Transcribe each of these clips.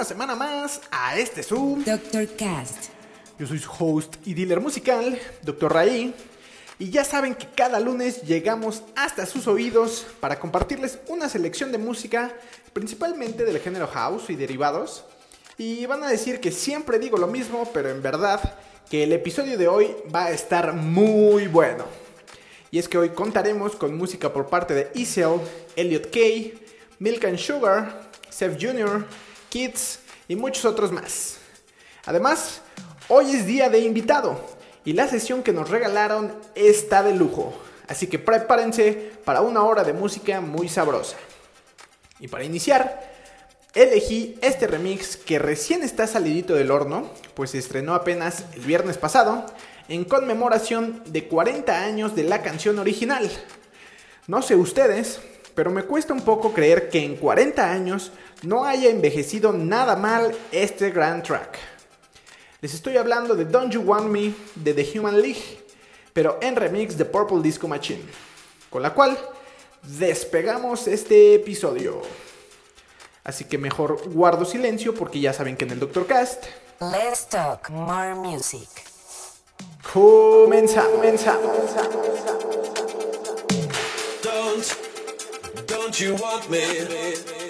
Una semana más a este Zoom. Dr. Cast. Yo soy su host y dealer musical, Dr. Raí. Y ya saben que cada lunes llegamos hasta sus oídos para compartirles una selección de música, principalmente del género house y derivados. Y van a decir que siempre digo lo mismo, pero en verdad que el episodio de hoy va a estar muy bueno. Y es que hoy contaremos con música por parte de Isel, Elliot Kay, Milk and Sugar, Seth Jr., Kids y muchos otros más. Además, hoy es día de invitado y la sesión que nos regalaron está de lujo. Así que prepárense para una hora de música muy sabrosa. Y para iniciar, elegí este remix que recién está salidito del horno, pues se estrenó apenas el viernes pasado, en conmemoración de 40 años de la canción original. No sé ustedes, pero me cuesta un poco creer que en 40 años no haya envejecido nada mal este gran track. Les estoy hablando de Don't You Want Me de The Human League, pero en remix de Purple Disco Machine, con la cual despegamos este episodio. Así que mejor guardo silencio porque ya saben que en el Doctor Cast Let's talk more music. comenzamos. Don't, don't you want me?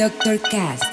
Dr. Cast.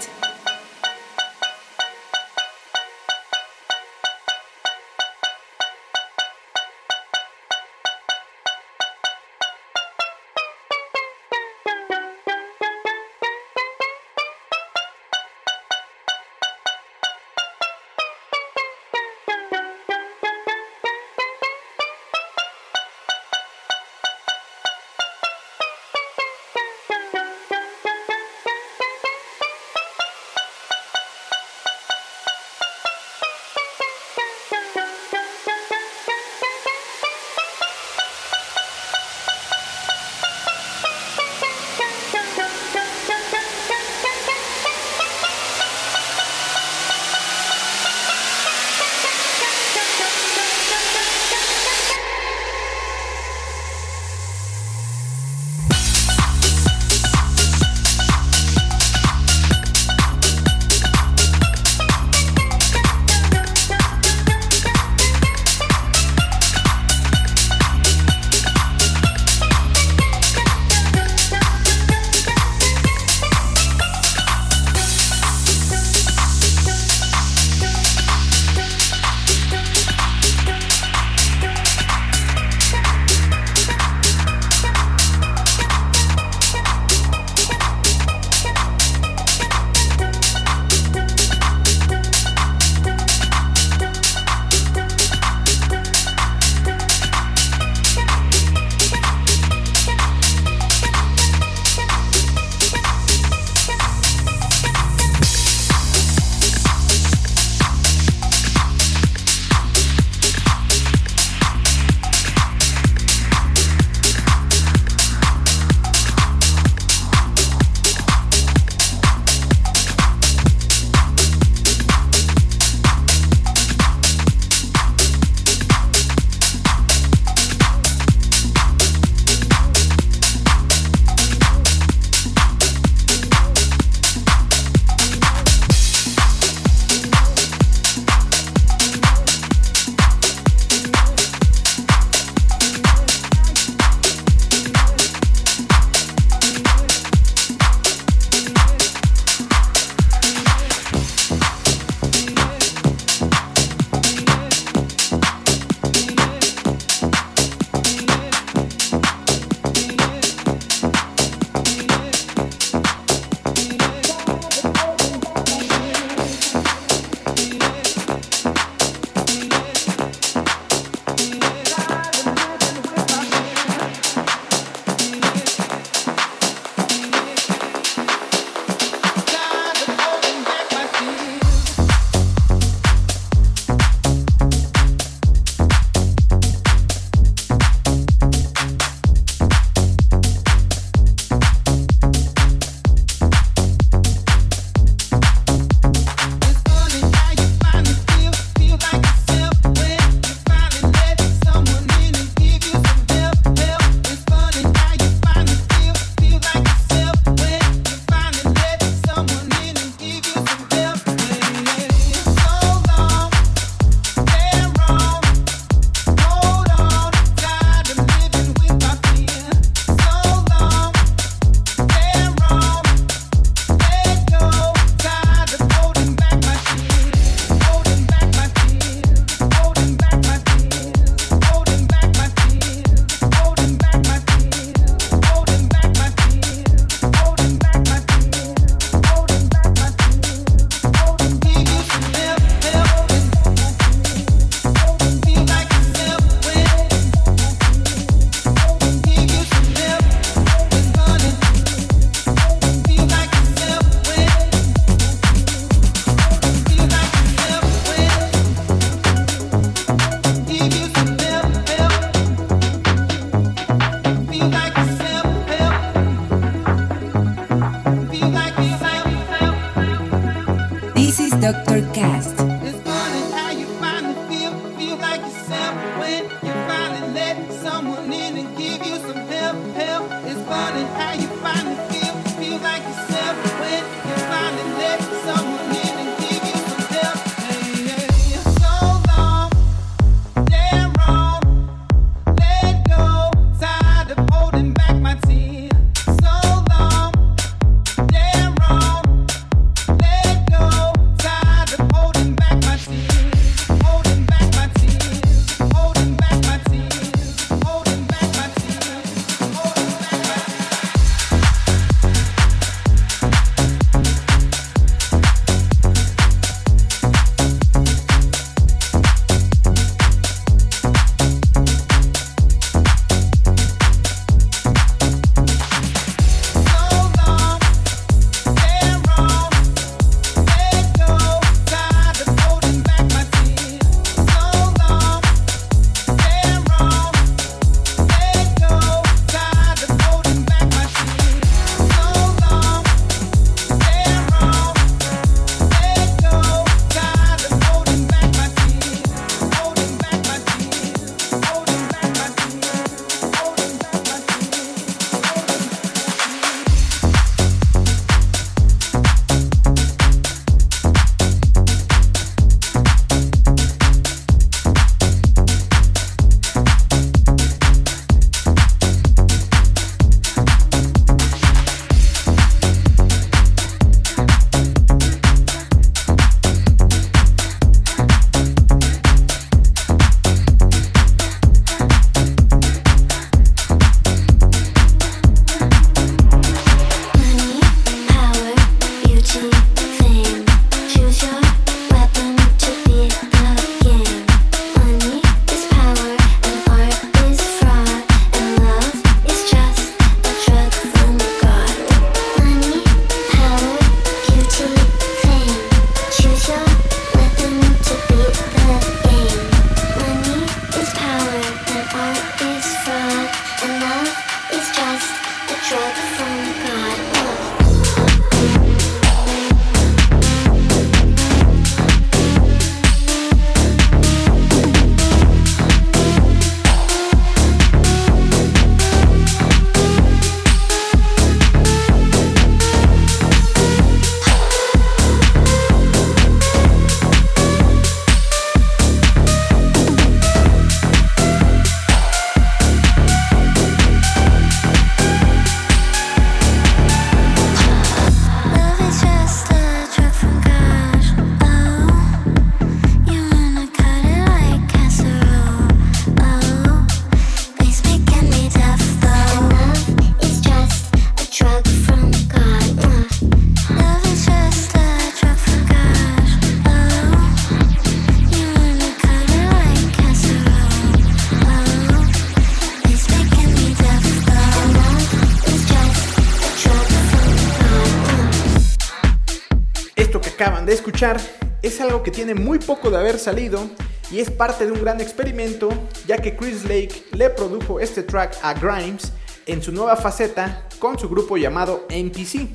Es algo que tiene muy poco de haber salido y es parte de un gran experimento ya que Chris Lake le produjo este track a Grimes en su nueva faceta con su grupo llamado NPC,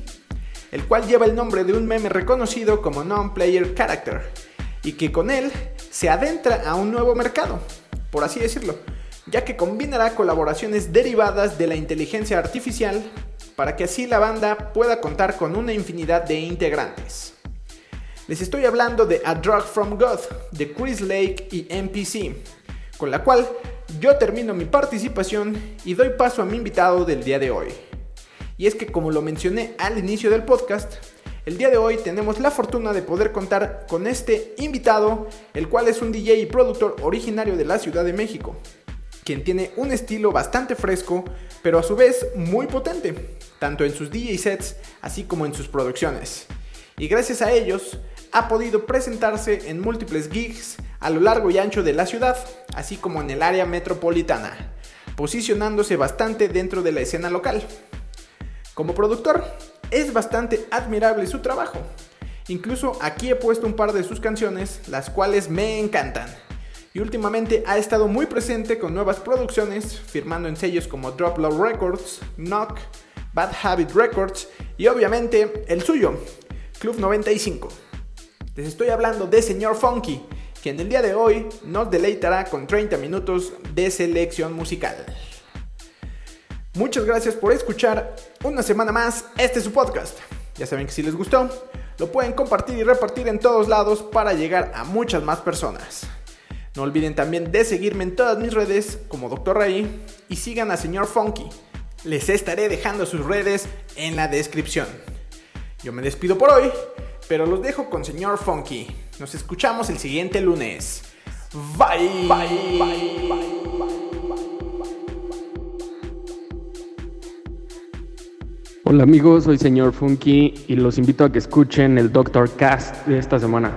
el cual lleva el nombre de un meme reconocido como Non-Player Character y que con él se adentra a un nuevo mercado, por así decirlo, ya que combinará colaboraciones derivadas de la inteligencia artificial para que así la banda pueda contar con una infinidad de integrantes. Les estoy hablando de A Drug from God de Chris Lake y NPC, con la cual yo termino mi participación y doy paso a mi invitado del día de hoy. Y es que como lo mencioné al inicio del podcast, el día de hoy tenemos la fortuna de poder contar con este invitado, el cual es un DJ y productor originario de la Ciudad de México, quien tiene un estilo bastante fresco, pero a su vez muy potente, tanto en sus DJ sets así como en sus producciones. Y gracias a ellos ha podido presentarse en múltiples gigs a lo largo y ancho de la ciudad, así como en el área metropolitana, posicionándose bastante dentro de la escena local. Como productor, es bastante admirable su trabajo. Incluso aquí he puesto un par de sus canciones, las cuales me encantan. Y últimamente ha estado muy presente con nuevas producciones, firmando en sellos como Drop Low Records, Knock, Bad Habit Records y obviamente el suyo, Club 95. Les estoy hablando de Señor Funky, quien el día de hoy nos deleitará con 30 minutos de selección musical. Muchas gracias por escuchar una semana más este es su podcast. Ya saben que si les gustó, lo pueden compartir y repartir en todos lados para llegar a muchas más personas. No olviden también de seguirme en todas mis redes como Dr. Ray y sigan a Señor Funky. Les estaré dejando sus redes en la descripción. Yo me despido por hoy pero los dejo con señor Funky. Nos escuchamos el siguiente lunes. Bye. Bye. Bye. Bye. Hola amigos, soy señor Funky y los invito a que escuchen el Doctor Cast de esta semana.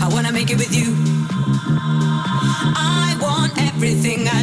I wanna make it with you. I want everything